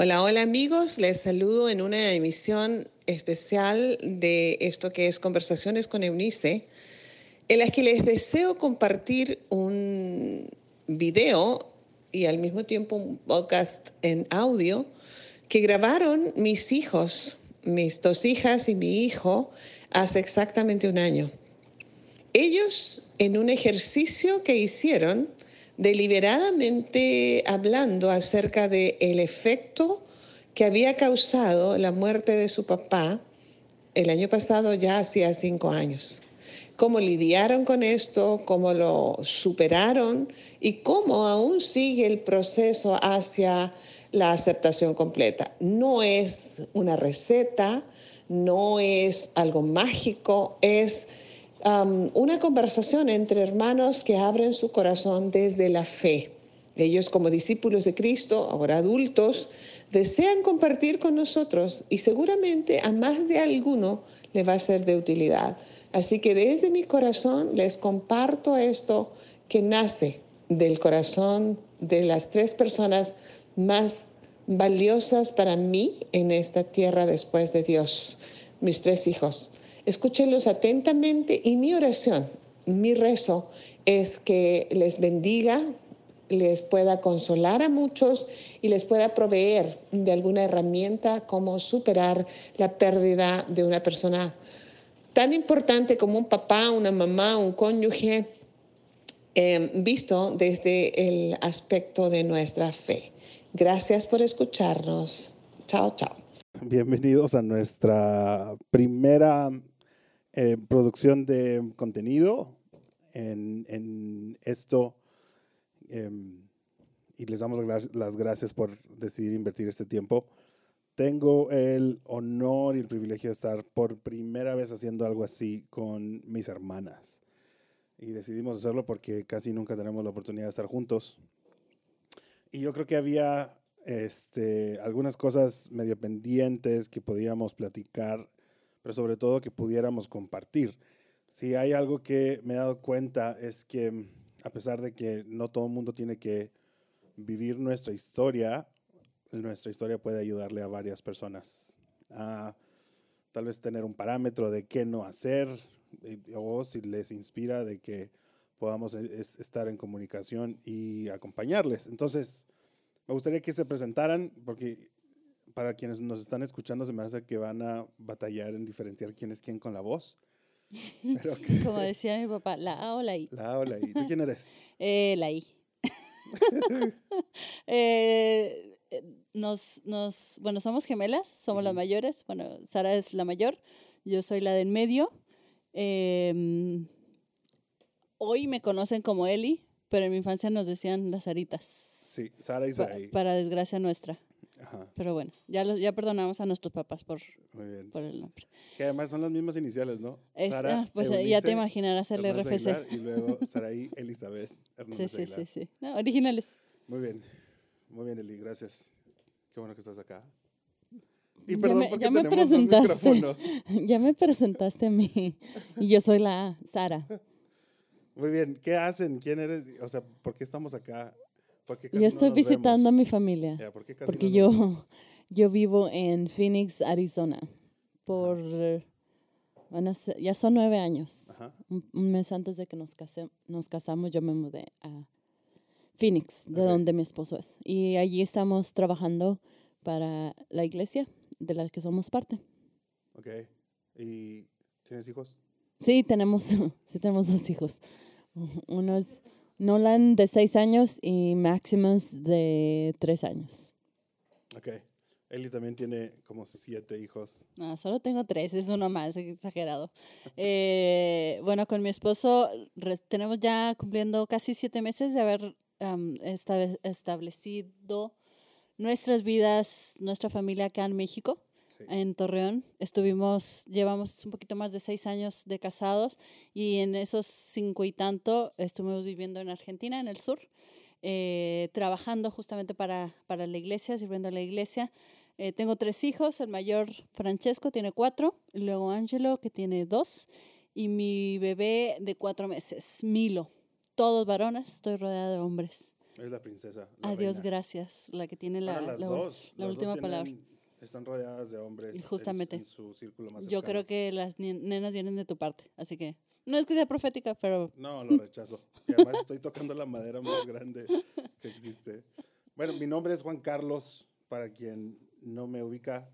Hola, hola amigos, les saludo en una emisión especial de esto que es Conversaciones con Eunice, en la que les deseo compartir un video y al mismo tiempo un podcast en audio que grabaron mis hijos, mis dos hijas y mi hijo, hace exactamente un año. Ellos, en un ejercicio que hicieron, deliberadamente hablando acerca del el efecto que había causado la muerte de su papá el año pasado, ya hacía cinco años. Cómo lidiaron con esto, cómo lo superaron y cómo aún sigue el proceso hacia la aceptación completa. No es una receta, no es algo mágico, es una conversación entre hermanos que abren su corazón desde la fe. Ellos como discípulos de Cristo, ahora adultos, desean compartir con nosotros y seguramente a más de alguno le va a ser de utilidad. Así que desde mi corazón les comparto esto que nace del corazón de las tres personas más valiosas para mí en esta tierra después de Dios, mis tres hijos. Escúchenlos atentamente y mi oración, mi rezo es que les bendiga, les pueda consolar a muchos y les pueda proveer de alguna herramienta como superar la pérdida de una persona tan importante como un papá, una mamá, un cónyuge, eh, visto desde el aspecto de nuestra fe. Gracias por escucharnos. Chao, chao. Bienvenidos a nuestra primera eh, producción de contenido en, esto. Em, y les damos las gracias por decidir invertir este tiempo. Tengo el honor y el privilegio de estar por primera vez haciendo algo así con mis hermanas. Y decidimos hacerlo porque casi nunca tenemos la oportunidad de estar juntos. Y yo creo que había este, algunas cosas medio pendientes que podíamos platicar pero sobre todo que pudiéramos compartir. Si hay algo que me he dado cuenta es que a pesar de que no todo el mundo tiene que vivir nuestra historia, nuestra historia puede ayudarle a varias personas a tal vez tener un parámetro de qué no hacer o si les inspira de que podamos e, estar en comunicación y acompañarles. Entonces, me gustaría que se presentaran porque para quienes nos están escuchando, se me hace que van a batallar en diferenciar quién es quién con la voz. Como decía mi papá, la A o la I. La A o la I. ¿Tú quién eres? Eh, la I. Eh, nos, nos, bueno, somos gemelas, somos las mayores. Bueno, Sara es la mayor, yo soy la del medio. Em, hoy me conocen como Eli, pero en mi infancia nos decían las Saritas. Sí, Sara y Sara. para desgracia nuestra. Pero bueno, ya, los, ya perdonamos a nuestros papás por, por el nombre. Que además son las mismas iniciales, ¿no? Sara, ah, pues ya te imaginarás el RFC. y luego Saraí Elizabeth Hernández Sí, sí, sí, sí. No, originales. Muy bien. Muy bien, Eli, gracias. Qué bueno que estás acá. Y perdón ya me, ya me presentaste. ya me presentaste a mí. Y yo soy la Sara. Muy bien. ¿Qué hacen? ¿Quién eres? O sea, ¿por qué estamos acá? Yo estoy visitando a mi familia. porque yo, yo vivo en Phoenix, Arizona. Por. ya son nueve años. Un, mes antes de que nos, nos casamos, yo me mudé a Phoenix, de donde mi esposo es. Y allí estamos trabajando para la iglesia de la que somos parte. Ok. ¿Y tienes hijos? Sí, tenemos, sí tenemos dos hijos. Uno es Nolan de seis años y Maximus de tres años. Ok. Eli también tiene como siete hijos. No, solo tengo tres, es uno más, exagerado. Eh, bueno, con mi esposo tenemos ya cumpliendo casi siete meses de haber establecido nuestras vidas, nuestra familia acá en México en Torreón. Estuvimos, llevamos un poquito más de seis años de casados y en esos cinco y tanto estuvimos viviendo en Argentina, en el sur, eh, trabajando justamente para, para la iglesia, sirviendo a la iglesia. Eh, tengo tres hijos, el mayor Francesco tiene cuatro, luego Angelo que tiene dos y mi bebé de cuatro meses, Milo. Todos varones, estoy rodeada de hombres. Es la princesa. la Adiós, reina. gracias, la que tiene la, la- dos. la última palabra. Están rodeadas de hombres. Y en- justamente. En, su círculo más Yo cercano. creo que las nenas vienen de tu parte, así que no es que sea profética, pero No, lo rechazo. Y además estoy tocando la madera más grande que existe. Bueno, mi nombre es Juan Carlos, para quien no me ubica.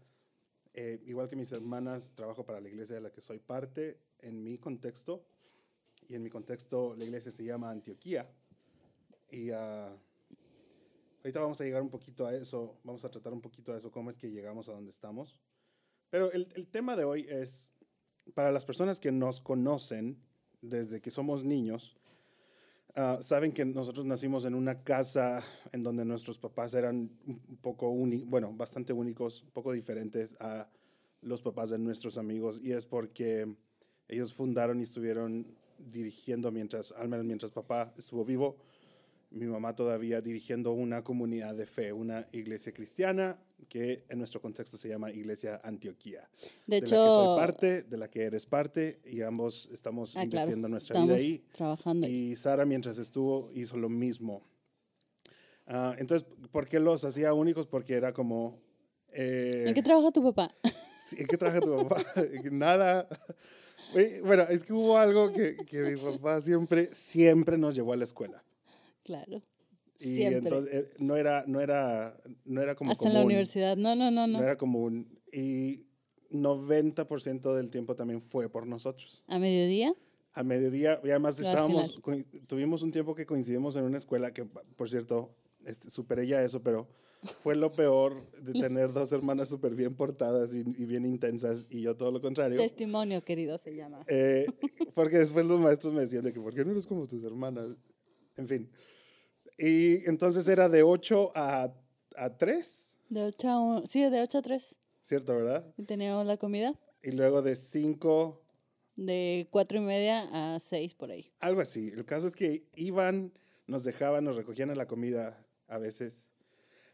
Eh, igual que mis hermanas, trabajo para la iglesia de la que soy parte. En mi contexto, y en mi contexto la iglesia se llama Antioquía. Y ah, ahorita vamos a llegar un poquito a eso, vamos a tratar un poquito a eso, cómo es que llegamos a donde estamos. Pero el, el tema de hoy es, para las personas que nos conocen desde que somos niños, ah, saben que nosotros nacimos en una casa en donde nuestros papás eran un poco únicos, bueno, bastante únicos, un poco diferentes a los papás de nuestros amigos, y es porque ellos fundaron y estuvieron dirigiendo mientras, al menos mientras papá estuvo vivo, mi mamá todavía dirigiendo una comunidad de fe, una iglesia cristiana que en nuestro contexto se llama Iglesia Antioquía. de la que soy hecho, parte, de la que eres parte, y ambos estamos ah, claro, invirtiendo nuestra estamos vida ahí. trabajando. ahí. Y Sara, mientras estuvo, hizo lo mismo. Ah, entonces, ¿por qué los hacía únicos? Porque era como... eh, ¿En qué trabaja tu papá? sí, ¿En qué trabaja tu papá? Nada. Bueno, es que hubo algo que, que mi papá siempre, siempre nos llevó a la escuela. Claro. Y Siempre. entonces eh, no era, no era, no era como Hasta en la común. universidad. No, no, no, no. No era común. Y 90% del tiempo también fue por nosotros. A mediodía. A mediodía, y además al estábamos, tuvimos un tiempo que coincidimos en una escuela que, por cierto, este, superé ya eso, pero fue lo peor de tener dos hermanas súper bien portadas y, y bien intensas y yo todo lo contrario. Testimonio, querido, se llama. Eh, porque después los maestros me decían de que, ¿por qué no eres como tus hermanas? En fin. Y entonces era de 8 a, a 3, De 8 a 1. Sí, de 8 a 3. ¿cierto, verdad? Y teníamos la comida. Y luego de 5 De 4 y media a 6 por ahí. Algo así. El caso es que iban, nos dejaban, nos recogían a la comida a veces.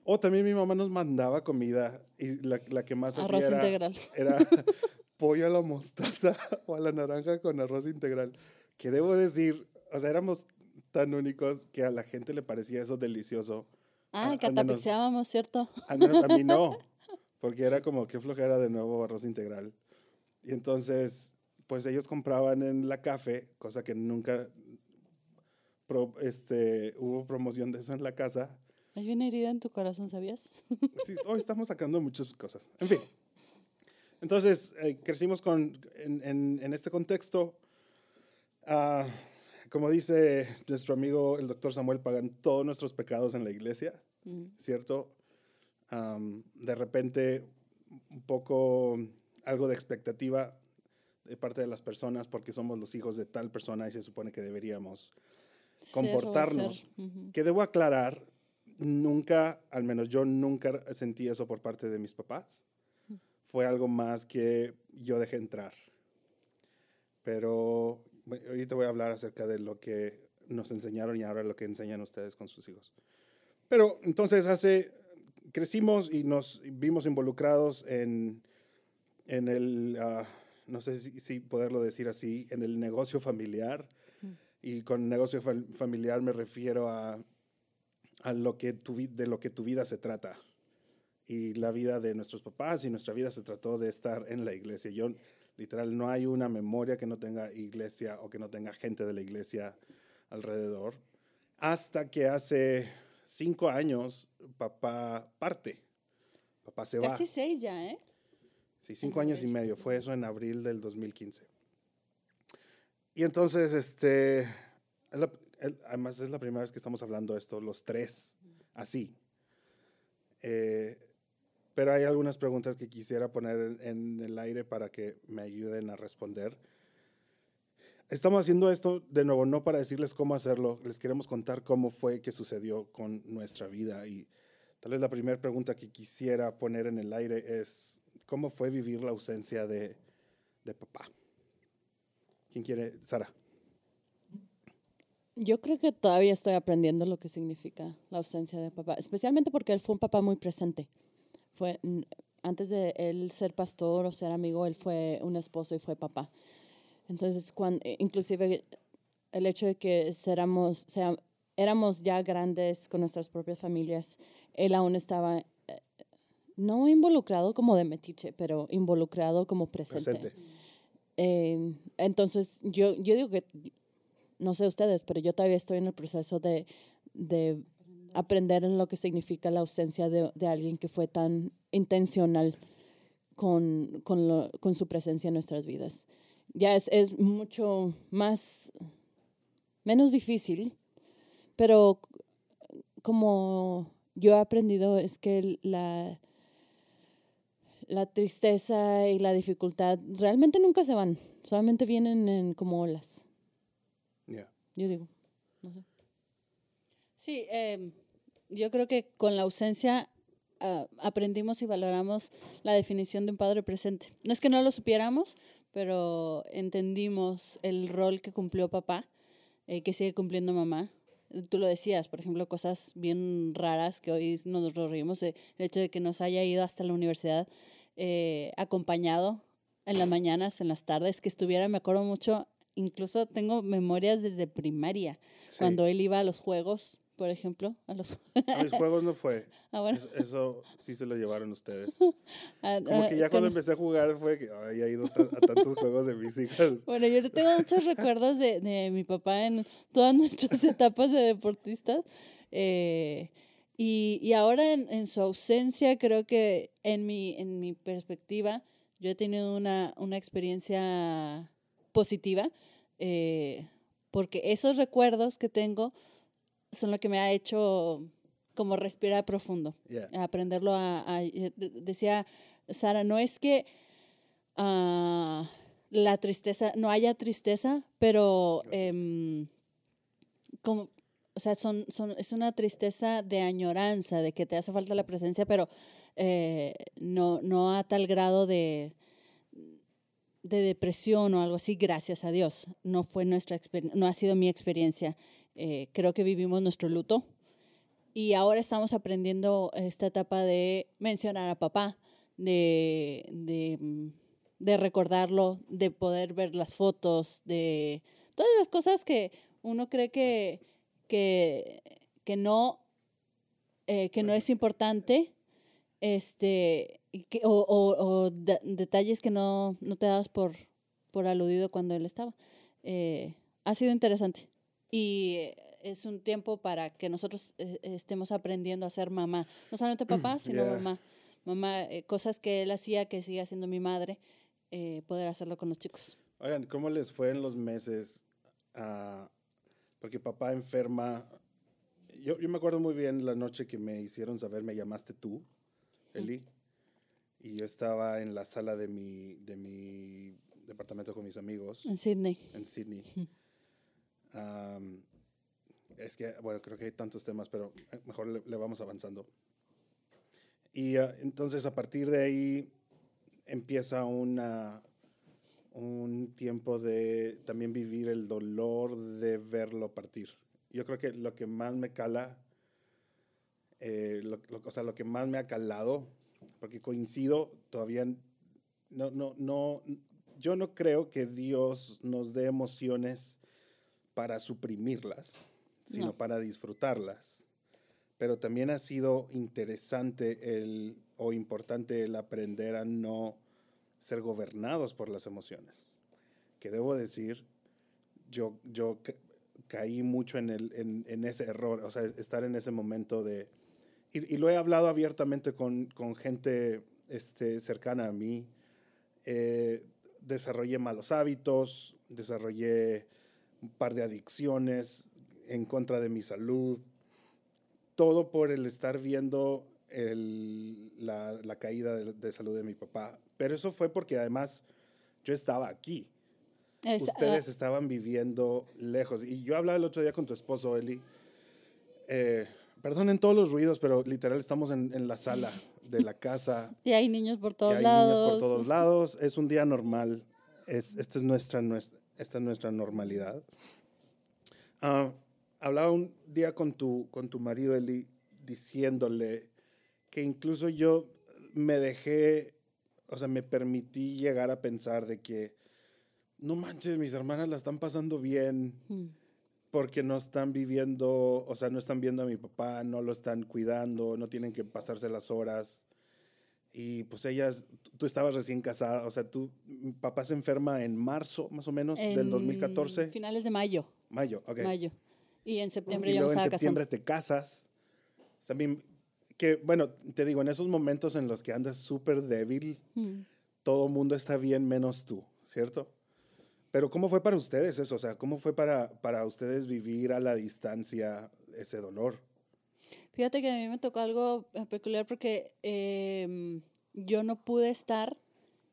O también mi mamá nos mandaba comida y la, la que más Arroz hacía era, integral. era pollo a la mostaza o a la naranja con arroz integral. Que debo decir, o sea, éramos tan únicos que a la gente le parecía eso delicioso. Ah, menos- catapixeábamos, ¿cierto? Al menos a mí no, porque era como que flojera de nuevo arroz integral. Y entonces, pues ellos compraban en la café, cosa que nunca pro- este, hubo promoción de eso en la casa. Hay una herida en tu corazón, ¿sabías? Sí, hoy estamos sacando muchas cosas. En fin. Entonces, eh, crecimos con, en, en, en este contexto. ah, como dice nuestro amigo el doctor Samuel, pagan todos nuestros pecados en la iglesia, ¿cierto? De repente, un poco algo de expectativa de parte de las personas porque somos los hijos de tal persona y se supone que deberíamos Ser comportarnos. Que debo aclarar, nunca, al menos yo nunca sentí eso por parte de mis papás. Fue algo más que yo dejé entrar. Pero bueno, ahorita voy a hablar acerca de lo que nos enseñaron y ahora lo que enseñan ustedes con sus hijos. Pero entonces hace, crecimos y nos vimos involucrados en, en el, ah, no sé si, si poderlo decir así, en el negocio familiar. Y con negocio fam- familiar me refiero a, a lo que tu, de lo que tu vida se trata. Y la vida de nuestros papás y nuestra vida se trató de estar en la iglesia. Yo, literal, no hay una memoria que no tenga iglesia o que no tenga gente de la iglesia alrededor. Hasta que hace cinco años papá parte. Papá se va. Casi 6 ya, ¿eh? Sí, cinco años y medio. Fue eso en abril del 2015. Y entonces, este, es la- además es la primera vez que estamos hablando de esto, los tres, así. Eh, pero hay algunas preguntas que quisiera poner en, el aire para que me ayuden a responder. Estamos haciendo esto de nuevo, no para decirles cómo hacerlo, les queremos contar cómo fue que sucedió con nuestra vida. Y tal vez la primera pregunta que quisiera poner en el aire es, ¿cómo fue vivir la ausencia de, de papá? ¿Quién quiere? Sara. Yo creo que todavía estoy aprendiendo lo que significa la ausencia de papá, especialmente porque él fue un papá muy presente. Fue antes de él ser pastor o ser amigo, él fue un esposo y fue papá. Entonces, cuando, inclusive el hecho de que éramos, sea, éramos ya grandes con nuestras propias familias, él aún estaba eh, no involucrado como de metiche, pero involucrado como presente. Presente. Eh, entonces, yo, yo digo que, no sé ustedes, pero yo todavía estoy en el proceso de, de aprender en lo que significa la ausencia de, de alguien que fue tan intencional con, con, lo- con su presencia en nuestras vidas. Ya es, es mucho más, menos difícil, pero como yo he aprendido es que la, la tristeza y la dificultad realmente nunca se van, solamente vienen en como olas, Yeah. yo digo. Sí, em, yo creo que con la ausencia ah, aprendimos y valoramos la definición de un padre presente. No es que no lo supiéramos, pero entendimos el rol que cumplió papá, eh, que sigue cumpliendo mamá. Tú lo decías, por ejemplo, cosas bien raras que hoy nos reímos, eh, el hecho de que nos haya ido hasta la universidad eh, acompañado en las mañanas, en las tardes, que estuviera, me acuerdo mucho, incluso tengo memorias desde primaria, cuando él iba a los juegos, por ejemplo, a los... A mis juegos no fue. Ah, bueno. Es- Eso sí se lo llevaron ustedes. a- Como a- que ya cuando con- empecé a jugar fue que había ido ta- a tantos juegos de mis hijas. Bueno, yo tengo muchos recuerdos de, de mi papá en todas nuestras etapas de deportistas. eh, y, y ahora en, en su ausencia, creo que en mi, en mi perspectiva, yo he tenido una, una experiencia positiva, eh, porque esos recuerdos que tengo son lo que me ha hecho como respirar profundo, Yeah. aprenderlo a, a- de- decía Sara, no es que ah, la tristeza, no haya tristeza, pero em, como, o sea, son, son, es una tristeza de añoranza, de que te hace falta la presencia, pero eh, no, no a tal grado de, de depresión o algo así, gracias a Dios. No fue nuestra experiencia, no ha sido mi experiencia. Eh, creo que vivimos nuestro luto. Y ahora estamos aprendiendo esta etapa de mencionar a papá, de, de, mm, de recordarlo, de poder ver las fotos, de todas esas cosas que uno cree que, que, que no, eh, que no es importante, este, que- o, o- o de- detalles que no, no te dabas por, por aludido cuando él estaba. Eh, ha sido interesante y es un tiempo para que nosotros eh, estemos aprendiendo a ser mamá, no solamente papá, sino Yeah. mamá. Mamá, eh, cosas que él hacía, que sigue haciendo mi madre, eh, poder hacerlo con los chicos. Oigan, ¿cómo les fue en los meses? ah, porque papá enferma. Yo, yo me acuerdo muy bien la noche que me hicieron saber, me llamaste tú, Eli. Y yo estaba en la sala de mi, de mi departamento con mis amigos En Sydney. en Sydney. Es que, bueno, creo que hay tantos temas, pero eh, mejor le, le vamos avanzando. Y ah, entonces a partir de ahí empieza una, un tiempo de también vivir el dolor de verlo partir. Yo creo que lo que más me cala, eh, lo, lo- o sea, lo que más me ha calado, porque coincido, todavía no, no, no, yo no creo que Dios nos dé emociones para suprimirlas, sino No. para disfrutarlas. Pero también ha sido interesante el, o importante el aprender a no ser gobernados por las emociones. Que debo decir, yo, yo ca- caí mucho en, el, en, en ese error, o sea, estar en ese momento de... Y, y lo he hablado abiertamente con, con gente este, cercana a mí. Eh, desarrollé malos hábitos, desarrollé un par de adicciones en contra de mi salud. Todo por el estar viendo el- la, la caída de, de salud de mi papá. Pero eso fue porque además yo estaba aquí. Es, Ustedes ah, estaban viviendo lejos. Y yo hablaba el otro día con tu esposo, Eli. Eh, perdonen todos los ruidos, pero literal estamos en, en la sala de la casa. y hay niños por y todos hay lados. niños por todos lados. Es un día normal. Es, esta, es nuestra, nues- esta es nuestra normalidad. Ah, hablaba un día con tu, con tu marido, Eli, diciéndole que incluso yo me dejé, o sea, me permití llegar a pensar de que, no manches, mis hermanas la están pasando bien. porque no están viviendo, o sea, no están viendo a mi papá, no lo están cuidando, no tienen que pasarse las horas. Y pues ellas, tú estabas recién casada, o sea, mi papá se enferma en marzo, más o menos, del 2014. Finales de mayo. Mayo, ok. Mayo. Y en septiembre y ya me luego en estaba septiembre casando. te casas. También, que bueno, te digo, en esos momentos en los que andas súper débil, Mm. todo mundo está bien menos tú, ¿cierto? Pero ¿cómo fue para ustedes eso? O sea, ¿cómo fue para, para ustedes vivir a la distancia ese dolor? Fíjate que a mí me tocó algo eh, peculiar porque em, yo no pude estar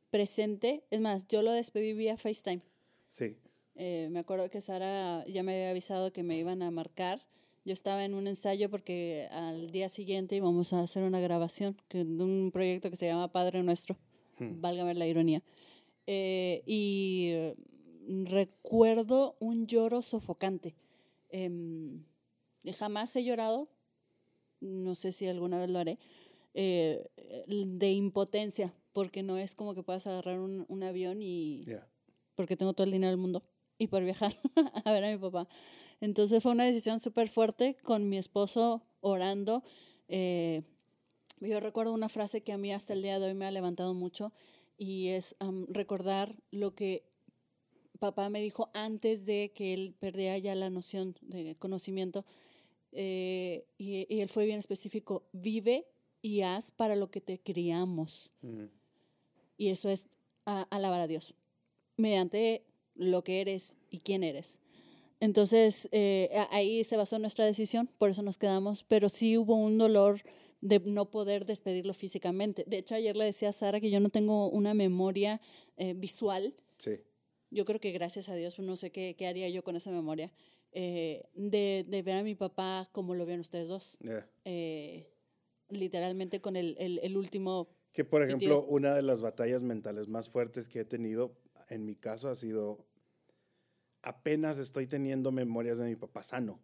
presente. Es más, yo lo despedí vía FaceTime. Sí, Eh, me acuerdo que Sara ya me había avisado que me iban a marcar. Yo estaba en un ensayo porque al día siguiente íbamos a hacer una grabación de un proyecto que se llama Padre Nuestro, válgame la ironía. Eh, y eh, recuerdo un lloro sofocante. Em, jamás he llorado, no sé si alguna vez lo haré, eh, de impotencia, porque no es como que puedas agarrar un, un avión y porque tengo todo el dinero del mundo y por viajar a ver a mi papá. Entonces fue una decisión súper fuerte con mi esposo orando. Eh, yo recuerdo una frase que a mí hasta el día de hoy me ha levantado mucho y es recordar lo que papá me dijo antes de que él perdiera ya la noción de conocimiento. Eh, y, y él fue bien específico, vive y haz para lo que te criamos. Y eso es a- alabar a Dios, mediante lo que eres y quién eres. Entonces, eh, ahí se basó nuestra decisión, por eso nos quedamos, pero sí hubo un dolor de no poder despedirlo físicamente. De hecho, ayer le decía a Sara que yo no tengo una memoria eh, visual. Sí, Yo creo que gracias a Dios, no sé qué, qué haría yo con esa memoria, eh, de, de ver a mi papá como lo vieron ustedes dos. ya. Eh, literalmente con el, el, el último Que por ejemplo, una de las batallas mentales más fuertes que he tenido, en mi caso, ha sido, apenas estoy teniendo memorias de mi papá sano.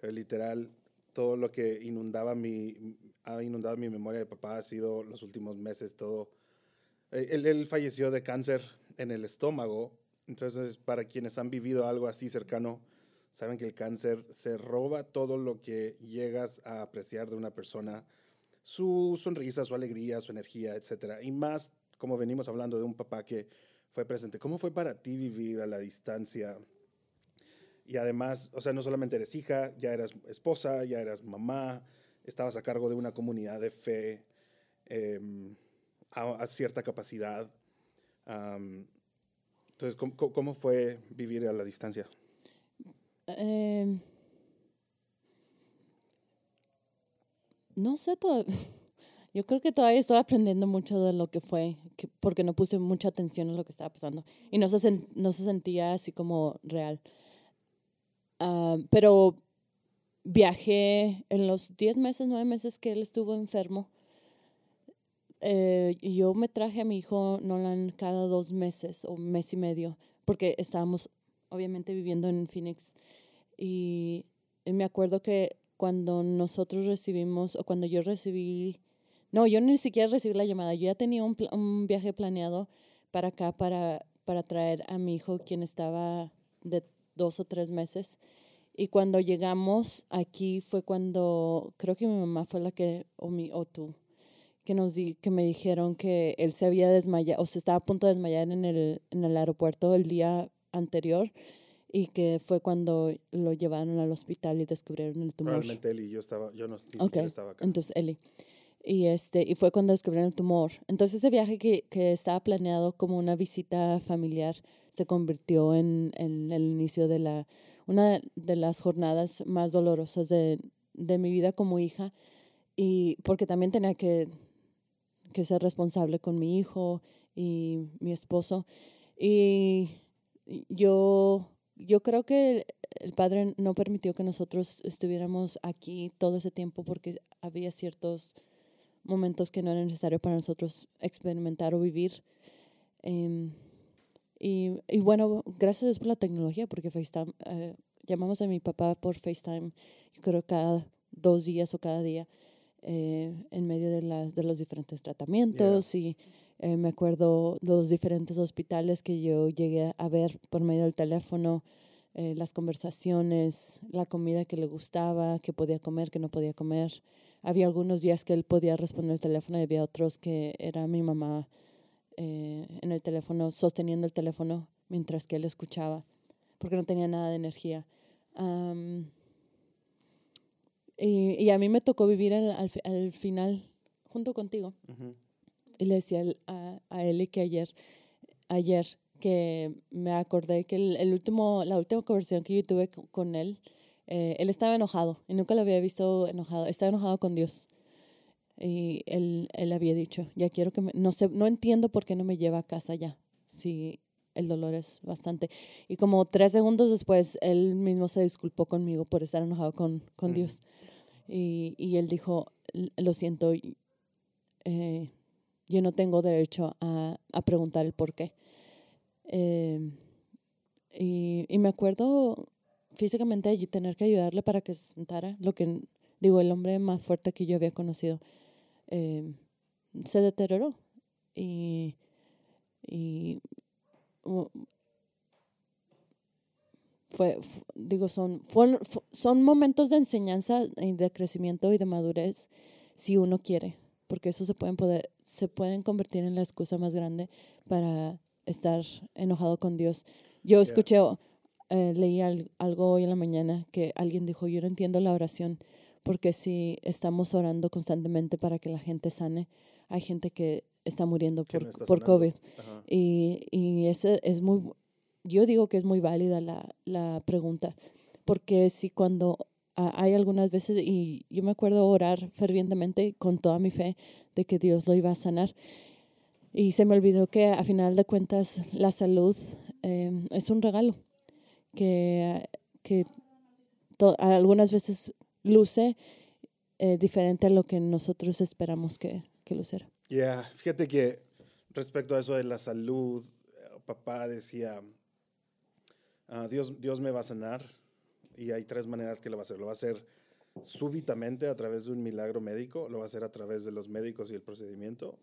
Pero literal, todo lo que inundaba mi, ha inundado mi memoria de papá ha sido los últimos meses, todo. Eh, Él, él falleció de cáncer en el estómago, entonces para quienes han vivido algo así cercano, saben que el cáncer se roba todo lo que llegas a apreciar de una persona, su sonrisa, su alegría, su energía, etcétera. Y más, como venimos hablando de un papá que fue presente, ¿cómo fue para ti vivir a la distancia? Y además, o sea, no solamente eres hija, ya eras esposa, ya eras mamá, estabas a cargo de una comunidad de fe em, a, a cierta capacidad. Entonces, ¿cómo, cómo- fue vivir a la distancia? Eh, no sé todavía. Yo creo que todavía estoy aprendiendo mucho de lo que fue, que- porque no puse mucha atención en lo que estaba pasando. Y no se, sen- no se sentía así como real. Pero viajé en los 10 meses, 9 meses que él estuvo enfermo. Eh, yo me traje a mi hijo Nolan cada dos meses o mes y medio, porque estábamos obviamente viviendo en Phoenix. Y, y me acuerdo que cuando nosotros recibimos, o cuando yo recibí, no, yo ni siquiera recibí la llamada, yo ya tenía un, un viaje planeado para acá, para, para traer a mi hijo, quien estaba de dos o tres meses. Y cuando llegamos aquí fue cuando, creo que mi mamá fue la que, o, mi, o tú, que, nos di, que me dijeron que él se había desmayado, o se estaba a punto de desmayar en el, en el aeropuerto el día anterior y que fue cuando lo llevaron al hospital y descubrieron el tumor. Probablemente y yo estaba, yo no ni Ok, siquiera estaba acá. entonces Eli. Y, este, y fue cuando descubrieron el tumor. Entonces ese viaje que, que estaba planeado como una visita familiar se convirtió en, en el inicio de la, una de las jornadas más dolorosas de, de mi vida como hija. Y porque también tenía que, que ser responsable con mi hijo y mi esposo. Y yo, yo creo que el Padre no permitió que nosotros estuviéramos aquí todo ese tiempo porque había ciertos momentos que no era necesario para nosotros experimentar o vivir. Em, y, y bueno, gracias a Dios por la tecnología, porque FaceTime, eh, llamamos a mi papá por FaceTime, yo creo cada dos días o cada día, eh, en medio de, las, de los diferentes tratamientos. Y eh, me acuerdo de los diferentes hospitales que yo llegué a ver por medio del teléfono. eh, las conversaciones, la comida que le gustaba, que podía comer, que no podía comer. Había algunos días que él podía responder el teléfono y había otros que era mi mamá eh, en el teléfono, sosteniendo el teléfono mientras que él escuchaba, porque no tenía nada de energía. Y, y, a mí me tocó vivir al, al, final junto contigo. Y le decía a, a él que ayer, ayer que me acordé que el, último, la última conversación que yo tuve con él, eh, él estaba enojado y nunca lo había visto enojado. Estaba enojado con Dios. Y él, él había dicho, ya quiero que me, no sé, no entiendo por qué no me lleva a casa ya, si el dolor es bastante. Y como tres segundos después, él mismo se disculpó conmigo por estar enojado con, con Dios. Y, y, él dijo, lo siento, eh, yo no tengo derecho a, a preguntar el por qué. Eh, y, y, me acuerdo físicamente tener que ayudarle para que se sentara, lo que digo, el hombre más fuerte que yo había conocido eh, se deterioró. Y, y fue, digo, son, son momentos de enseñanza y de crecimiento y de madurez si uno quiere, porque eso se pueden, poder, se pueden convertir en la excusa más grande para estar enojado con Dios. Yo escuché, eh, leí algo hoy en la mañana que alguien dijo, yo no entiendo la oración, porque si estamos orando constantemente para que la gente sane, hay gente que está muriendo por, por COVID. Y, y eso es muy, yo digo que es muy válida la, la pregunta, porque si cuando hay algunas veces, y yo me acuerdo orar fervientemente con toda mi fe de que Dios lo iba a sanar, y se me olvidó que a final de cuentas la salud em, es un regalo que, que algunas veces luce eh, diferente a lo que nosotros esperamos que, que luciera. Ya, fíjate que respecto a eso de la salud, papá decía, ah, Dios, Dios me va a sanar y hay tres maneras que lo va a hacer. Lo va a hacer súbitamente a través de un milagro médico, lo va a hacer a través de los médicos y el procedimiento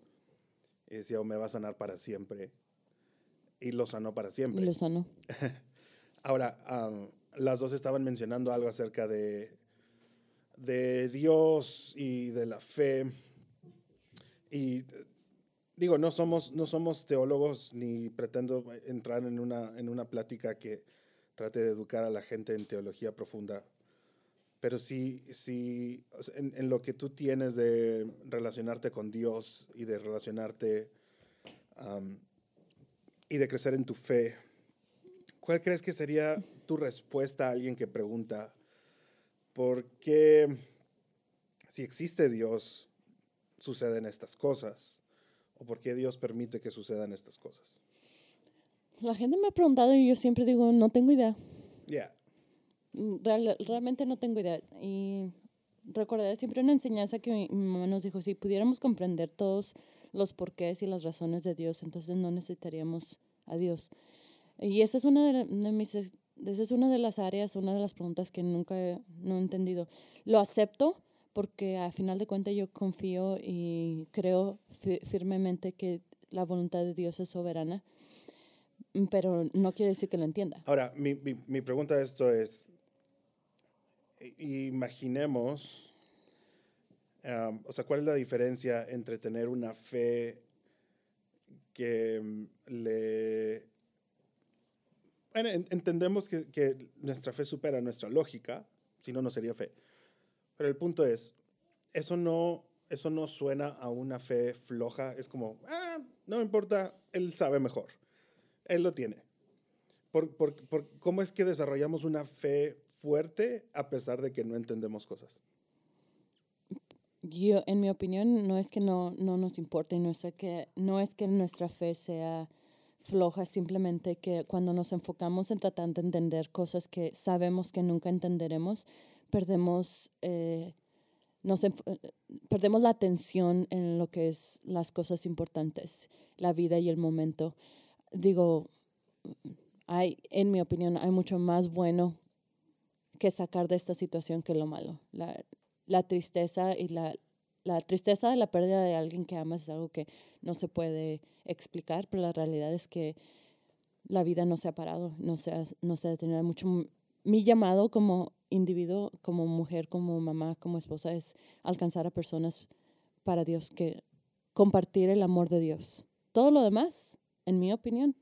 y decía, o me va a sanar para siempre. Y lo sanó para siempre. Y lo sanó. Ahora, las dos estaban mencionando algo acerca de, de Dios y de la fe. Y digo, no somos, no somos teólogos ni pretendo entrar en una, en una plática que trate de educar a la gente en teología profunda. Pero sí, sí en, lo que tú tienes de relacionarte con Dios y de relacionarte y de crecer en tu fe, ¿cuál crees que sería tu respuesta a alguien que pregunta, ¿por qué si existe Dios suceden estas cosas? ¿O por qué Dios permite que sucedan estas cosas? La gente me ha preguntado y yo siempre digo, no tengo idea. Ya. Mm, realmente no tengo idea. Y recordaré siempre una enseñanza que mi, mamá nos dijo, si pudiéramos comprender todos los porqués y las razones de Dios, entonces no necesitaríamos a Dios. Y esa es una de, mis, esa es una de las áreas, una de las preguntas que nunca he, no he entendido. Lo acepto porque a final de cuentas yo confío y creo firmemente que la voluntad de Dios es soberana, pero no quiere decir que lo entienda. Ahora, mi, mi, mi pregunta a esto es, imaginemos, o sea, ¿cuál es la diferencia entre tener una fe que mm, le... Bueno, entendemos que, que, nuestra fe supera nuestra lógica, si no, no sería fe. Pero el punto es, eso no, eso no suena a una fe floja, es como, ah, no importa, él sabe mejor, él lo tiene. Por, por, por, ¿Cómo es que desarrollamos una fe fuerte a pesar de que no entendemos cosas? Yo, en mi opinión, no es que no, no nos importe, no es, que, no es que nuestra fe sea floja, simplemente que cuando nos enfocamos en tratar de entender cosas que sabemos que nunca entenderemos, perdemos, eh, nos perdemos la atención en lo que es las cosas importantes, la vida y el momento. Digo, hay, en mi opinión, hay mucho más bueno que sacar de esta situación que lo malo. La, la tristeza y la, la tristeza de la pérdida de alguien que amas es algo que no se puede explicar, pero la realidad es que la vida no se ha parado, no se ha, no se ha detenido. Mucho, mi llamado como individuo, como mujer, como mamá, como esposa, es alcanzar a personas para Dios, que compartir el amor de Dios. Todo lo demás, en mi opinión,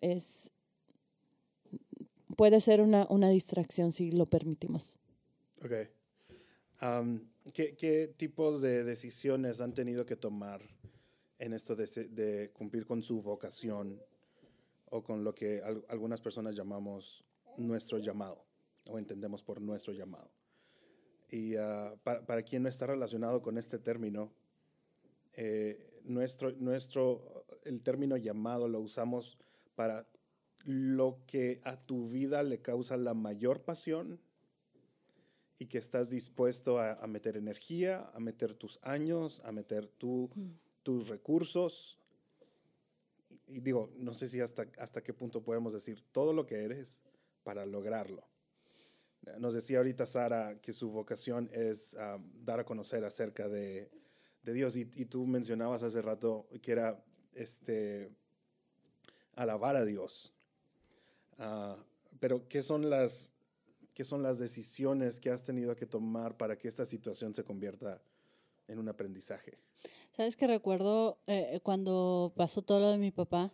es puede ser una, una distracción si lo permitimos. Ok. ¿qué, ¿qué, tipos de decisiones han tenido que tomar en esto de, de cumplir con su vocación o con lo que algunas personas llamamos nuestro llamado o entendemos por nuestro llamado? Y uh, para, para, quien no está relacionado con este término, eh, nuestro, nuestro, el término llamado lo usamos para lo que a tu vida le causa la mayor pasión y que estás dispuesto a, meter energía, a meter tus años, a meter tu, tus recursos. Y, digo, no sé si hasta, hasta qué punto podemos decir todo lo que eres para lograrlo. Nos decía ahorita Sara que su vocación es dar a conocer acerca de, de Dios y, y, tú mencionabas hace rato que era este, alabar a Dios. Ah, pero, ¿qué son, las, ¿qué son las decisiones que has tenido que tomar para que esta situación se convierta en un aprendizaje? Sabes que recuerdo eh, cuando pasó todo lo de mi papá,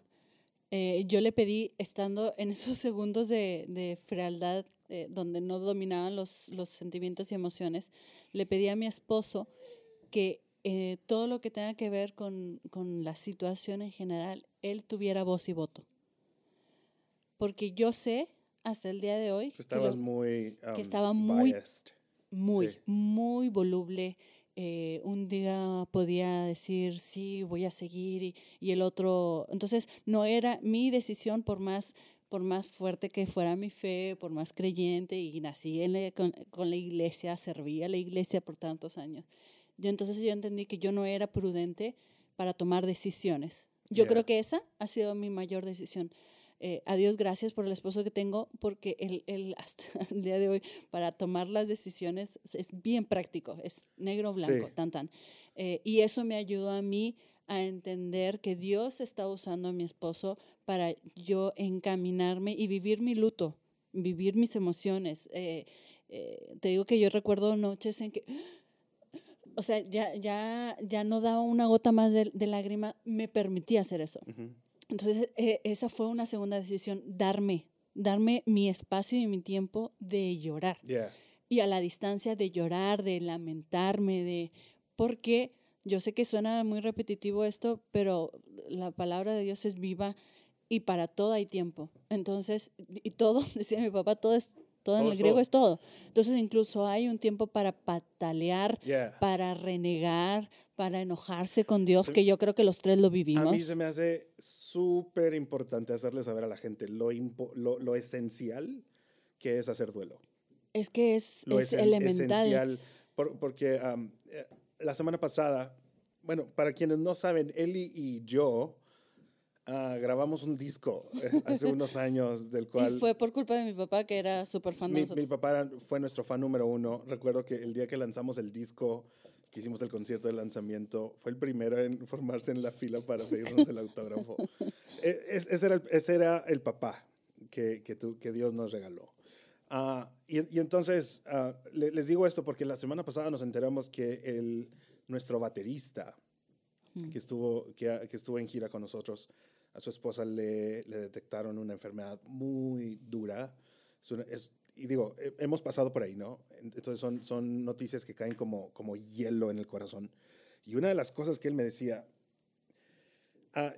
eh, yo le pedí, estando en esos segundos de, de frialdad, eh, donde no dominaban los, los sentimientos y emociones, le pedí a mi esposo que todo lo que tenga que ver con, con la situación en general, él tuviera voz y voto. Porque yo sé hasta el día de hoy que, muy que estaba muy muy muy voluble eh, un día podía decir sí voy a seguir y, y, el otro entonces no era mi decisión por más por más fuerte que fuera mi fe por más creyente y nací en con, con, la iglesia serví a la iglesia por tantos años. Yo entonces yo entendí que yo no era prudente para tomar decisiones. Yo creo que esa ha sido mi mayor decisión eh, a Dios gracias por el esposo que tengo, porque él, él hasta el día de hoy para tomar las decisiones es bien práctico, es negro blanco, tan tan. Eh, y eso me ayudó a mí a entender que Dios está usando a mi esposo para yo encaminarme y vivir mi luto, vivir mis emociones. Eh, te digo que yo recuerdo noches en que o sea, ya, ya, ya no daba una gota más de, de lágrima, me permitía hacer eso. Entonces, eh, esa fue una segunda decisión, darme, darme mi espacio y mi tiempo de llorar. Y a la distancia de llorar, de lamentarme, de... Porque yo sé que suena muy repetitivo esto, pero la palabra de Dios es viva y para todo hay tiempo. Entonces, y todo, decía mi papá, todo es todo, en el griego es todo. Entonces incluso hay un tiempo para patalear, para renegar, para enojarse con Dios, que yo creo que los tres lo vivimos. A mí se me hace súper importante hacerle saber a la gente lo, lo, lo, esencial que es hacer duelo. Es que es, es elemental. Esencial, porque eh, la semana pasada, bueno, para quienes no saben, Eli y yo Ah, grabamos un disco eh, hace unos años del cual... Y fue por culpa de mi papá que era súper fan de nosotros. Mi papá fue nuestro fan número uno. Recuerdo que el día que lanzamos el disco, que hicimos el concierto de lanzamiento, fue el primero en formarse en la fila para pedirnos el autógrafo. E, ese, era el, ese era el papá que, que, que Dios nos regaló. Uh, y, y, entonces uh, les digo esto porque la semana pasada nos enteramos que el, nuestro baterista, mm. que, estuvo, que, que estuvo en gira con nosotros, a su esposa le, le detectaron una enfermedad muy dura. Es, y digo, hemos pasado por ahí, ¿no? Entonces son, son noticias que caen como, como hielo en el corazón. Y una de las cosas que él me decía, ah,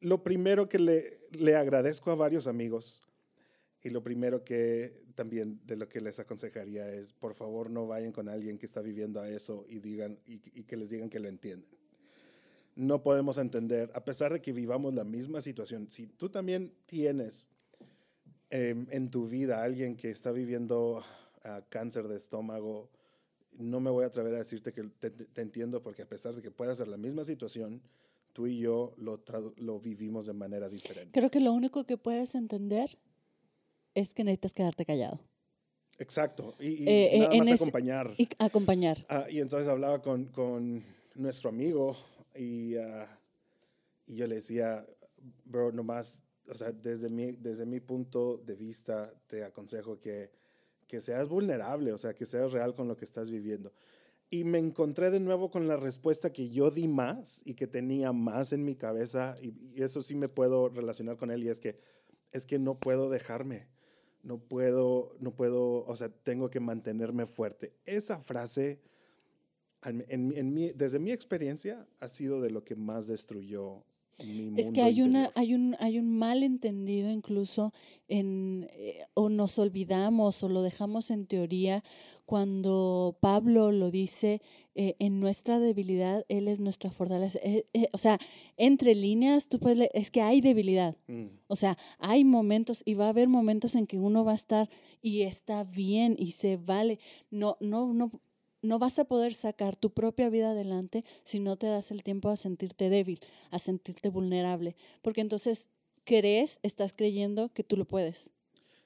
lo primero que le, le agradezco a varios amigos y lo primero que también de lo que les aconsejaría es, por favor, no vayan con alguien que está viviendo a eso y, digan, y, y que les digan que lo entienden no podemos entender, a pesar de que vivamos la misma situación, si tú también tienes em, en tu vida alguien que está viviendo uh, cáncer de estómago, no me voy a atrever a decirte que te, entiendo porque a pesar de que pueda ser la misma situación, tú y yo lo, lo vivimos de manera diferente. Creo que lo único que puedes entender es que necesitas quedarte callado. Exacto, y, eh, nada más acompañar. Y acompañar. Ah, y entonces hablaba con, con nuestro amigo y, ah, Y yo le decía, bro, nomás, o sea, desde mi, desde mi punto de vista, te aconsejo que, que seas vulnerable, o sea, que seas real con lo que estás viviendo. Y me encontré de nuevo con la respuesta que yo di más y que tenía más en mi cabeza, y, y eso sí me puedo relacionar con él, y es que, es que no puedo dejarme no puedo, no puedo, o sea, tengo que mantenerme fuerte. Esa frase, en, en, mi, desde mi experiencia, ha sido de lo que más destruyó mi mundo. Es que hay, una, hay, un, hay un malentendido incluso en, eh, o nos olvidamos o lo dejamos en teoría cuando Pablo lo dice, eh, en nuestra debilidad, Él es nuestra fortaleza. Eh, o sea, entre líneas, tú puedes es que hay debilidad. Mm. O sea, hay momentos y va a haber momentos en que uno va a estar y está bien y se vale. No, no, no, no vas a poder sacar tu propia vida adelante si no te das el tiempo a sentirte débil, a sentirte vulnerable. Porque entonces crees, estás creyendo que tú lo puedes.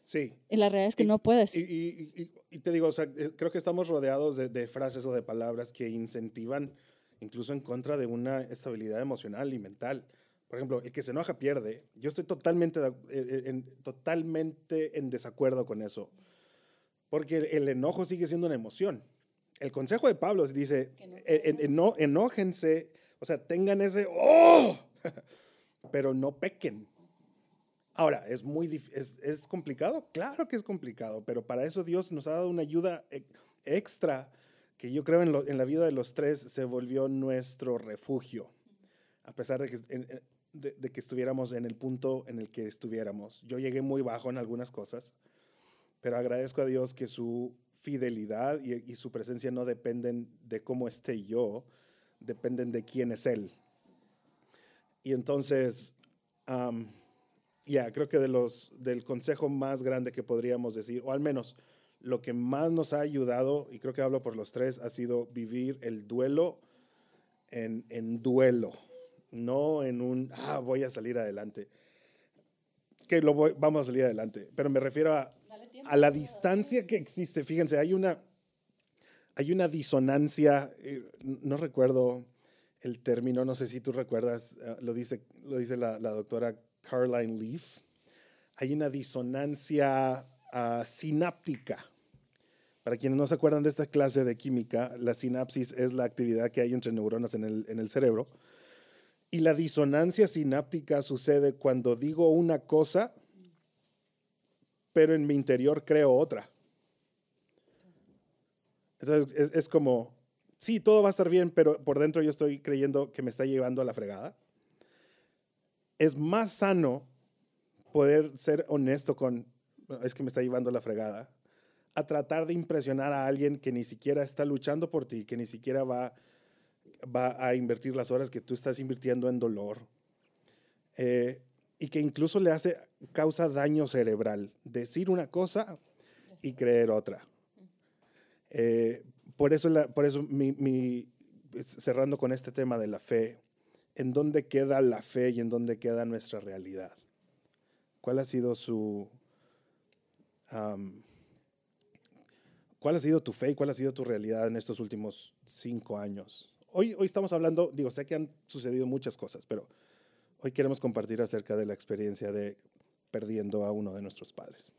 Sí. Y la realidad es que no puedes. y, y te digo, o sea, creo que estamos rodeados de, de, frases o de palabras que incentivan incluso en contra de una estabilidad emocional y mental. Por ejemplo, el que se enoja pierde. Yo estoy totalmente, eh, eh, en, totalmente en desacuerdo con eso. Porque el, enojo sigue siendo una emoción. El consejo de Pablo dice, no, enójense, o sea, tengan ese, ¡oh! pero no pequen. Ahora, ¿es, muy es, es, complicado? Claro que es complicado, pero para eso Dios nos ha dado una ayuda e, extra que yo creo en, en la vida de los tres se volvió nuestro refugio, a pesar de que, de, que estuviéramos en el punto en el que estuviéramos. Yo llegué muy bajo en algunas cosas, pero agradezco a Dios que su fidelidad y, su presencia no dependen de cómo esté yo, dependen de quién es Él. Y entonces, ya, creo que de los, del consejo más grande que podríamos decir, o al menos lo que más nos ha ayudado, y creo que hablo por los tres, ha sido vivir el duelo en, en duelo, no en un, ah, voy a salir adelante. Que lo voy, vamos a salir adelante, pero me refiero a, a la distancia que existe. Fíjense, hay una, hay una disonancia, eh, no recuerdo el término, no sé si tú recuerdas, eh, lo dice, lo dice la, la doctora Caroline Leaf, hay una disonancia uh, sináptica. Para quienes no se acuerdan de esta clase de química, la sinapsis es la actividad que hay entre neuronas en el, en el cerebro. Y la disonancia sináptica sucede cuando digo una cosa, pero en mi interior creo otra. Entonces es, es, como, sí, todo va a estar bien, pero por dentro yo estoy creyendo que me está llevando a la fregada es más sano poder ser honesto con, es que me está llevando la fregada, a tratar de impresionar a alguien que ni siquiera está luchando por ti, que ni siquiera va, va a invertir las horas que tú estás invirtiendo en dolor, eh, y que incluso le hace, causa daño cerebral, decir una cosa y creer otra. Eh, por eso, la, por eso mi, mi, cerrando con este tema de la fe, en dónde queda la fe y en dónde queda nuestra realidad. ¿Cuál ha sido su... ¿Cuál ha sido tu fe y cuál ha sido tu realidad en estos últimos cinco años? Hoy, hoy estamos hablando, digo, sé que han sucedido muchas cosas, pero hoy queremos compartir acerca de la experiencia de perdiendo a uno de nuestros padres.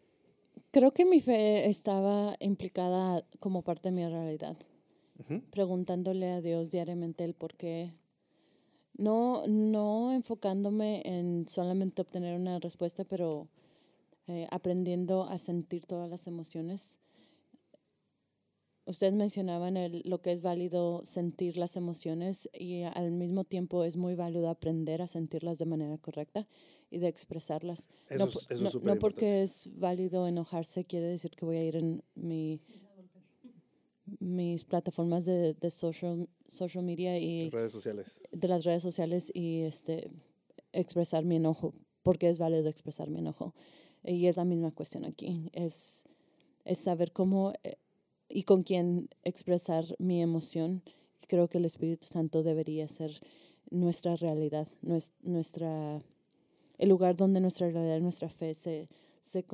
Creo que mi fe estaba implicada como parte de mi realidad, preguntándole a Dios diariamente el por qué no, no enfocándome en solamente obtener una respuesta, pero eh, aprendiendo a sentir todas las emociones. Ustedes mencionaban el, lo que es válido sentir las emociones y al mismo tiempo es muy válido aprender a sentirlas de manera correcta y de expresarlas. no, no porque es válido enojarse quiere decir que voy a ir en mi mis plataformas de, de social, social media y redes sociales. de las redes sociales y este expresar mi enojo porque es válido expresar mi enojo y es la misma cuestión aquí es es saber cómo eh, y con quién expresar mi emoción creo que el Espíritu Santo debería ser nuestra realidad nuestra el lugar donde nuestra realidad nuestra fe se se,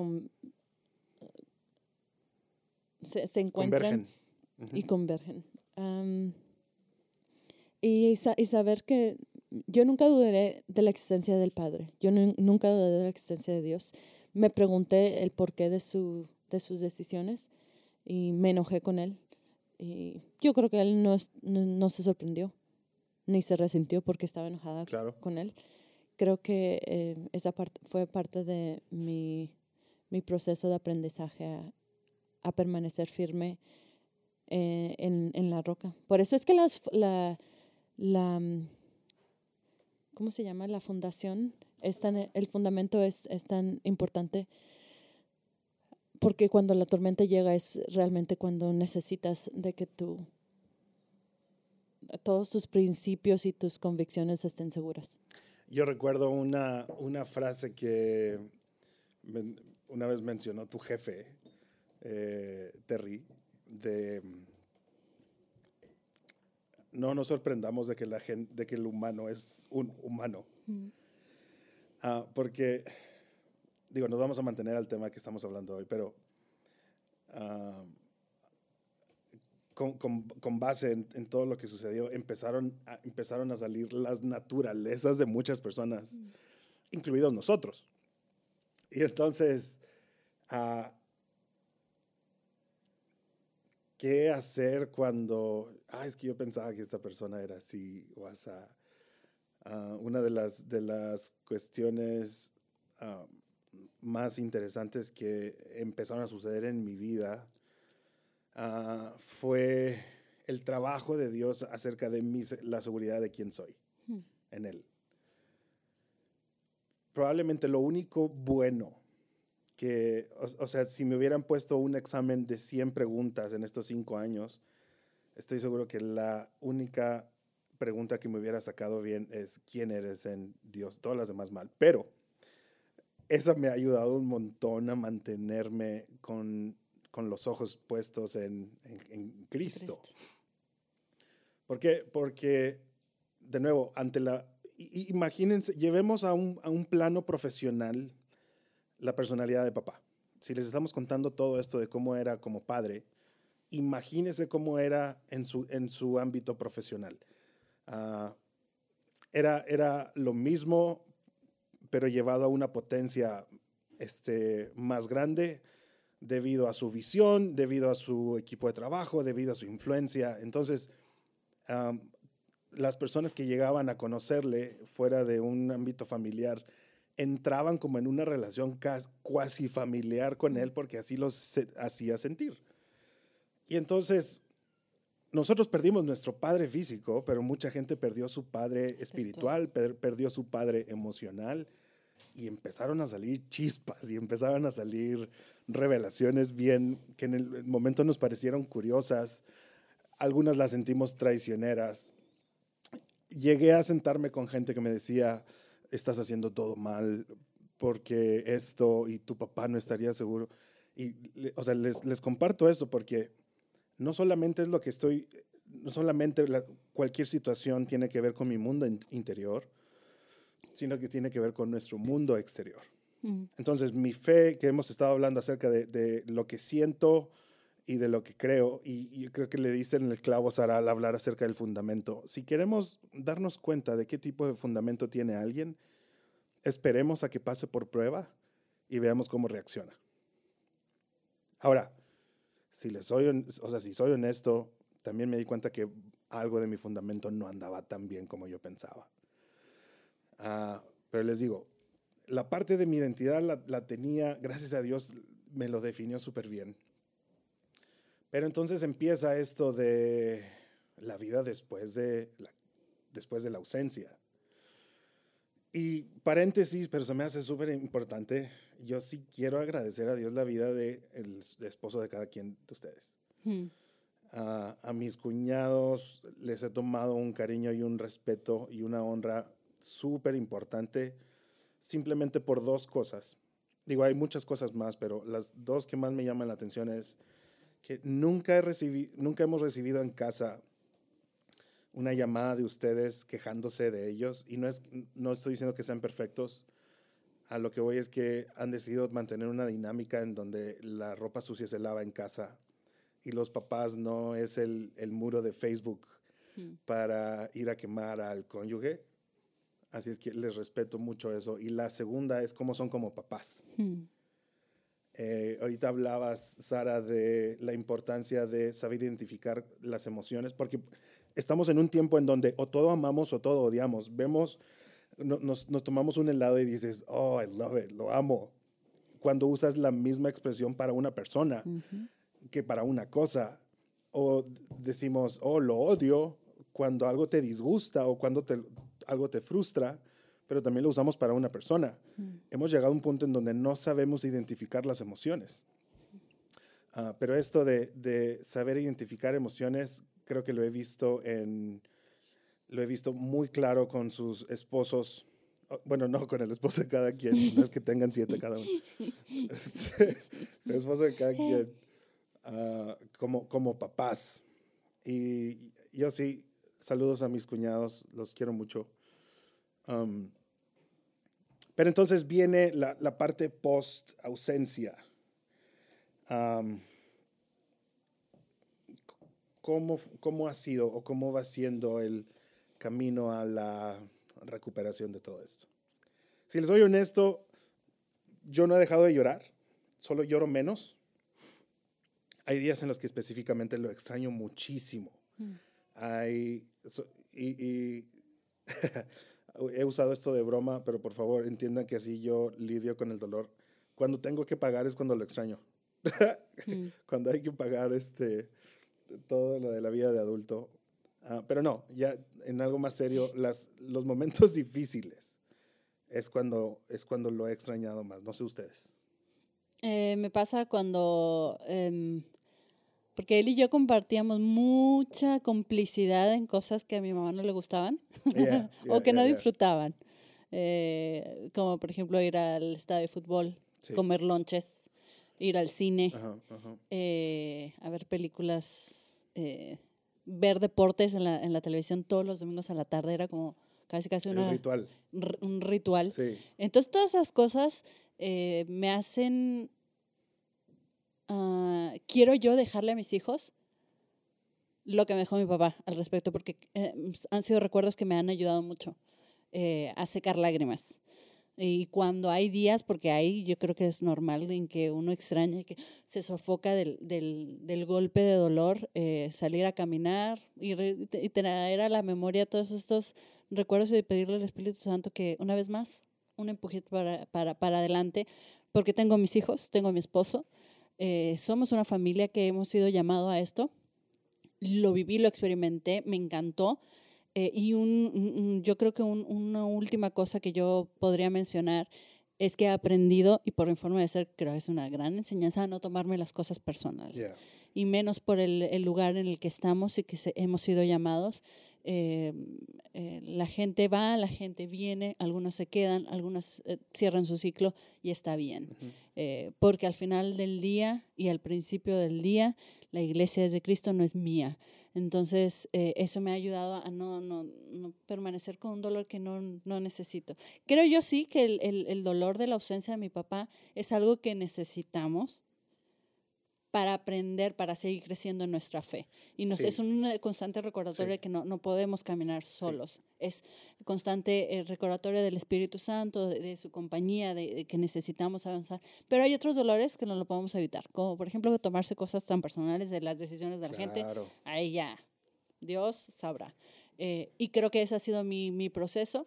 se, se encuentran y convergen. y, y, saber que yo nunca dudé de la existencia del Padre, yo nunca dudé de la existencia de Dios. Me pregunté el porqué de, su, de sus decisiones y me enojé con él. Y yo creo que él no, no, se sorprendió ni se resintió porque estaba enojada con él. Creo que eh, esa parte fue parte de mi, mi proceso de aprendizaje a, a permanecer firme eh, en, en, la roca. Por eso es que las, la, la, ¿cómo se llama? La fundación, es tan, el fundamento es, es tan importante porque cuando la tormenta llega es realmente cuando necesitas de que tú, todos tus principios y tus convicciones estén seguras. Yo recuerdo una, una frase que una vez mencionó tu jefe, eh, Terry, de no nos sorprendamos de que, la gente, de que el humano es un humano. Mm. Ah, porque, digo, nos vamos a mantener al tema que estamos hablando hoy, pero ah, con, con, con, base en, en, todo lo que sucedió, empezaron a, empezaron a salir las naturalezas de muchas personas, mm. incluidos nosotros. Y entonces, uh, ¿qué hacer cuando, ah, es que yo pensaba que esta persona era así o asa? Uh, una de las, de las cuestiones más interesantes que empezaron a suceder en mi vida uh, fue el trabajo de Dios acerca de mi, la seguridad de quién soy hmm. en Él. Probablemente lo único bueno que, o, sea, si me hubieran puesto un examen de 100 preguntas en estos cinco años, estoy seguro que la única pregunta que me hubiera sacado bien es quién eres en Dios, todas las demás mal. Pero esa me ha ayudado un montón a mantenerme con, con los ojos puestos en, en, Cristo. ¿Por qué? Porque, de nuevo, ante la... Imagínense, llevemos a un, a un plano profesional la personalidad de papá. Si les estamos contando todo esto de cómo era como padre, imagínese cómo era en su, en su ámbito profesional. Ah, era, era lo mismo, pero llevado a una potencia este, más grande debido a su visión, debido a su equipo de trabajo, debido a su influencia. Entonces, las personas que llegaban a conocerle fuera de un ámbito familiar entraban como en una relación cuasi familiar con él porque así los hacía sentir. Y entonces nosotros perdimos nuestro padre físico, pero mucha gente perdió su padre espiritual, perdió su padre emocional y empezaron a salir chispas y empezaron a salir revelaciones bien que en el momento nos parecieron curiosas, algunas las sentimos traicioneras. Llegué a sentarme con gente que me decía, estás haciendo todo mal porque esto y tu papá no estaría seguro. Y, o sea, les, les comparto eso porque no solamente es lo que estoy, no solamente cualquier situación tiene que ver con mi mundo interior, sino que tiene que ver con nuestro mundo exterior. Mm. Entonces, mi fe, que hemos estado hablando acerca de, de, lo que siento y de lo que creo, y, y creo que le dicen el clavo Sara al hablar acerca del fundamento. Si queremos darnos cuenta de qué tipo de fundamento tiene alguien, esperemos a que pase por prueba y veamos cómo reacciona. Ahora, si les soy, o sea, si soy honesto, también me di cuenta que algo de mi fundamento no andaba tan bien como yo pensaba. Ah, pero les digo, la parte de mi identidad la, la tenía, gracias a Dios, me lo definió súper bien. Pero entonces empieza esto de la vida después de la, después de la ausencia. Y paréntesis, pero se me hace súper importante. Yo sí quiero agradecer a Dios la vida del de esposo de cada quien de ustedes. Hmm. a mis cuñados les he tomado un cariño y un respeto y una honra súper importante simplemente por dos cosas. Digo, hay muchas cosas más, pero las dos que más me llaman la atención es que nunca, he recibido, nunca hemos recibido en casa una llamada de ustedes quejándose de ellos. Y no, es, no estoy diciendo que sean perfectos. A lo que voy es que han decidido mantener una dinámica en donde la ropa sucia se lava en casa y los papás no es el, el muro de Facebook hmm. para ir a quemar al cónyuge. Así es que les respeto mucho eso. Y la segunda es cómo son como papás. Eh, ahorita hablabas, Sara, de la importancia de saber identificar las emociones, porque estamos en un tiempo en donde o todo amamos o todo odiamos. Vemos, nos, nos tomamos un helado y dices, oh, I love it, lo amo. Cuando usas la misma expresión para una persona que para una cosa. O decimos, oh, lo odio cuando algo te disgusta o cuando te, algo te frustra, pero también lo usamos para una persona. Hemos llegado a un punto en donde no sabemos identificar las emociones. Ah, pero esto de, de, saber identificar emociones, creo que lo he visto en, lo he visto muy claro con sus esposos. Bueno, no con el esposo de cada quien, no es que tengan siete cada uno. el esposo de cada quien, uh, como, como papás. Y yo sí, saludos a mis cuñados, los quiero mucho. Um, pero entonces viene la, la parte post ausencia. Um, ¿cómo, ¿Cómo ha sido o cómo va siendo el camino a la recuperación de todo esto? Si les soy honesto, yo no he dejado de llorar, solo lloro menos. Hay días en los que específicamente lo extraño muchísimo. Mm. Hay, y, y he usado esto de broma, pero por favor entiendan que así yo lidio con el dolor. Cuando tengo que pagar es cuando lo extraño. Mm. Cuando hay que pagar este, todo lo de la vida de adulto. Ah, pero no, ya en algo más serio, las, los momentos difíciles es cuando, es cuando lo he extrañado más. No sé ustedes. Eh, me pasa cuando em, porque él y yo compartíamos mucha complicidad en cosas que a mi mamá no le gustaban o que no disfrutaban. Eh, como por ejemplo ir al estadio de fútbol, comer lonches, ir al cine, eh, a ver películas, ver deportes en la, en la, televisión todos los domingos a la tarde, era como casi casi un ritual. Un ritual. Entonces todas esas cosas me hacen Ah, quiero yo dejarle a mis hijos lo que me dejó mi papá al respecto, porque eh, han sido recuerdos que me han ayudado mucho eh, a secar lágrimas. Y cuando hay días, porque ahí yo creo que es normal en que uno extraña que se sofoca del, del, del golpe de dolor, eh, salir a caminar y, y, traer a la memoria todos estos recuerdos y pedirle al Espíritu Santo que una vez más, un empujito para, para, para adelante, porque tengo mis hijos, tengo mi esposo, eh, somos una familia que hemos sido llamado a esto. Lo viví, lo experimenté, me encantó. Eh, y un, yo creo que una última cosa que yo podría mencionar es que he aprendido, y por mi forma de ser, creo que es una gran enseñanza, a no tomarme las cosas personales. Y menos por el, el, lugar en el que estamos y que hemos sido llamados. Eh, eh, la gente va, la gente viene, algunos se quedan, algunos eh, cierran su ciclo y está bien. porque al final del día y al principio del día, la iglesia es de Cristo, no es mía. Entonces, eso me ha ayudado a no, no, no, permanecer con un dolor que no, no necesito. Creo yo sí que el, el, el dolor de la ausencia de mi papá es algo que necesitamos para aprender, para seguir creciendo en nuestra fe. Y nos, es un constante recordatorio de que no, no, podemos caminar solos. Es constante eh, recordatorio del Espíritu Santo, de, su compañía, de, que necesitamos avanzar. Pero hay otros dolores que no lo podemos evitar, como por ejemplo tomarse cosas tan personales de las decisiones de la gente. Ahí ya, Dios sabrá. Eh, y creo que ese ha sido mi, mi proceso.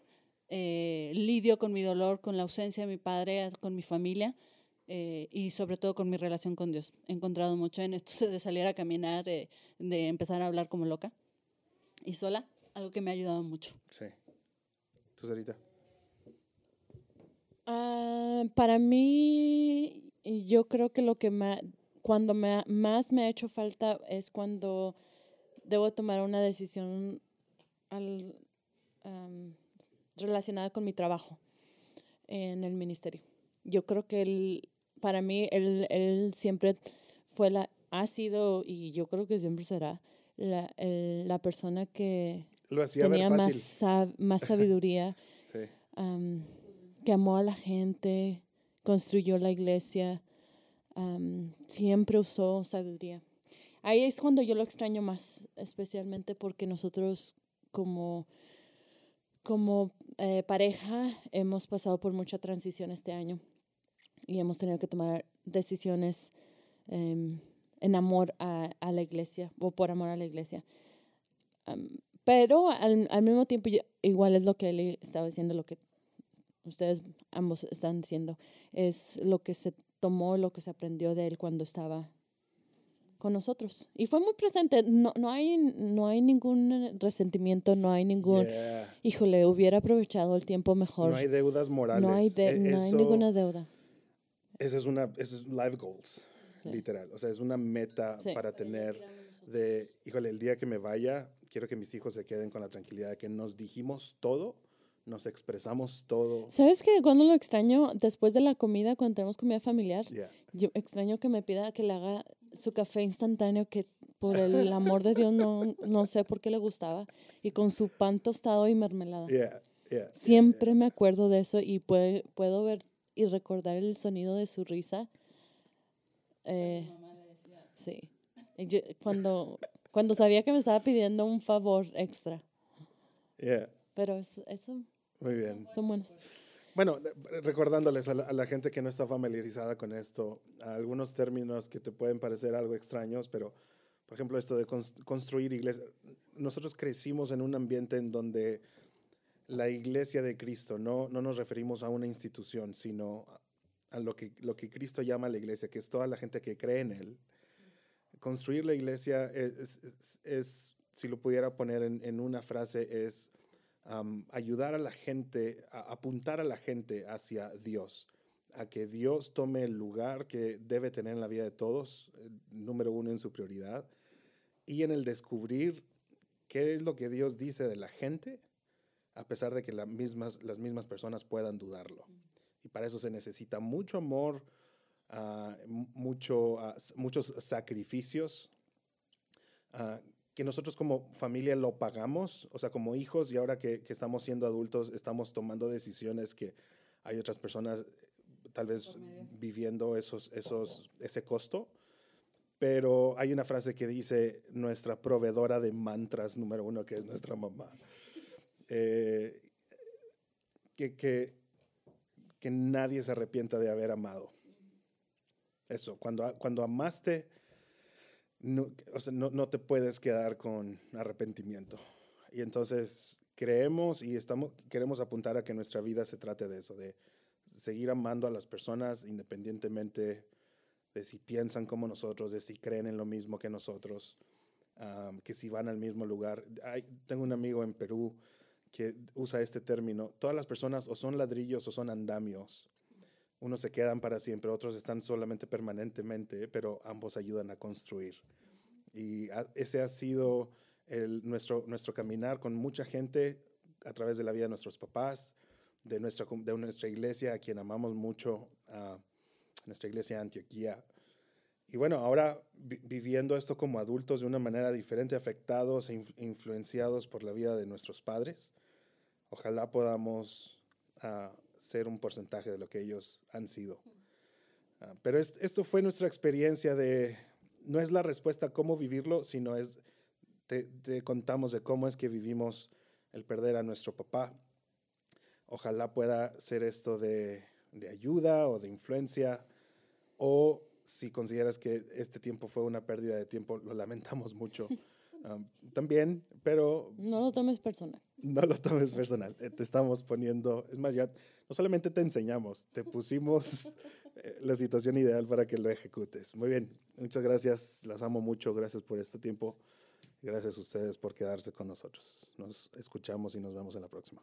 Eh, lidio con mi dolor, con la ausencia de mi padre, con mi familia eh, y sobre todo con mi relación con Dios. He encontrado mucho en esto de salir a caminar, de empezar a hablar como loca y sola, algo que me ha ayudado mucho. Sí. ¿Tú, Sarita? Ah, para mí, yo creo que lo que me, cuando me, más me ha hecho falta es cuando debo tomar una decisión al, relacionada con mi trabajo en el ministerio. Yo creo que el, para mí él, él siempre fue la, ha sido y yo creo que siempre será la, la persona que tenía Más, más sabiduría, que amó a la gente, construyó la iglesia, siempre usó sabiduría. Ahí es cuando yo lo extraño más, especialmente porque nosotros como como eh, pareja hemos pasado por mucha transición este año y hemos tenido que tomar decisiones em, en amor a, a, la iglesia o por amor a la iglesia. pero al, al, mismo tiempo, igual es lo que él estaba diciendo, lo que ustedes ambos están diciendo, es lo que se tomó, lo que se aprendió de él cuando estaba con nosotros. Y fue muy presente. No, no, hay, no hay ningún resentimiento, no hay ningún... Híjole, hubiera aprovechado el tiempo mejor. No hay deudas morales. No hay, e, no hay ninguna deuda. Esa es una... Eso es life goals, literal. O sea, es una meta para tener de... Híjole, el día que me vaya, quiero que mis hijos se queden con la tranquilidad de que nos dijimos todo nos expresamos todo. ¿Sabes que cuando lo extraño? Después de la comida, cuando tenemos comida familiar, yo extraño que me pida que le haga su café instantáneo que por el amor de Dios no, no sé por qué le gustaba. Y con su pan tostado y mermelada. Siempre me acuerdo de eso y puedo, puedo ver y recordar el sonido de su risa. Eh, sí. cuando, cuando sabía que me estaba pidiendo un favor extra. Pero eso, eso Muy bien. son buenos. Bueno, recordándoles a la, gente que no está familiarizada con esto, algunos términos que te pueden parecer algo extraños, pero por ejemplo esto de construir iglesias, nosotros crecimos en un ambiente en donde la iglesia de Cristo, no, no nos referimos a una institución, sino a lo que, lo que Cristo llama la iglesia, que es toda la gente que cree en Él. Construir la iglesia es, es, si lo pudiera poner en, en una frase, es ayudar a la gente, apuntar a la gente hacia Dios, a que Dios tome el lugar que debe tener en la vida de todos, eh, número uno en su prioridad, y en el descubrir qué es lo que Dios dice de la gente, a pesar de que las mismas, las mismas personas puedan dudarlo. Y para eso se necesita mucho amor, ah, mucho, ah, muchos sacrificios, uh, que nosotros como familia lo pagamos, o sea, como hijos y ahora que, que, estamos siendo adultos estamos tomando decisiones que hay otras personas tal vez viviendo esos, esos, ese costo. Pero hay una frase que dice nuestra proveedora de mantras número uno, que es nuestra mamá. Eh, que, que, que nadie se arrepienta de haber amado. Eso, cuando, cuando amaste no, o sea, no, no, te puedes quedar con arrepentimiento. Y entonces creemos y estamos, queremos apuntar a que nuestra vida se trate de eso, de seguir amando a las personas independientemente de si piensan como nosotros, de si creen en lo mismo que nosotros, que si van al mismo lugar. Hay, tengo un amigo en Perú que usa este término. Todas las personas o son ladrillos o son andamios. Unos se quedan para siempre, otros están solamente permanentemente, pero ambos ayudan a construir. Y ese ha sido el, nuestro, nuestro caminar con mucha gente a través de la vida de nuestros papás, de nuestra, de nuestra iglesia, a quien amamos mucho, a nuestra iglesia de Antioquía. Y bueno, ahora viviendo esto como adultos de una manera diferente, afectados e influenciados por la vida de nuestros padres, ojalá podamos uh, ser un porcentaje de lo que ellos han sido. Ah, pero esto fue nuestra experiencia de, no es la respuesta a cómo vivirlo, sino es, te, te, contamos de cómo es que vivimos el perder a nuestro papá. Ojalá pueda ser esto de, de ayuda o de influencia, o si consideras que este tiempo fue una pérdida de tiempo, lo lamentamos mucho. También, pero... No lo tomes personal. No lo tomes personal. Eh, te estamos poniendo, es más, ya no solamente te enseñamos, te pusimos eh, la situación ideal para que lo ejecutes. Muy bien, muchas gracias, las amo mucho, gracias por este tiempo, gracias a ustedes por quedarse con nosotros. Nos escuchamos y nos vemos en la próxima.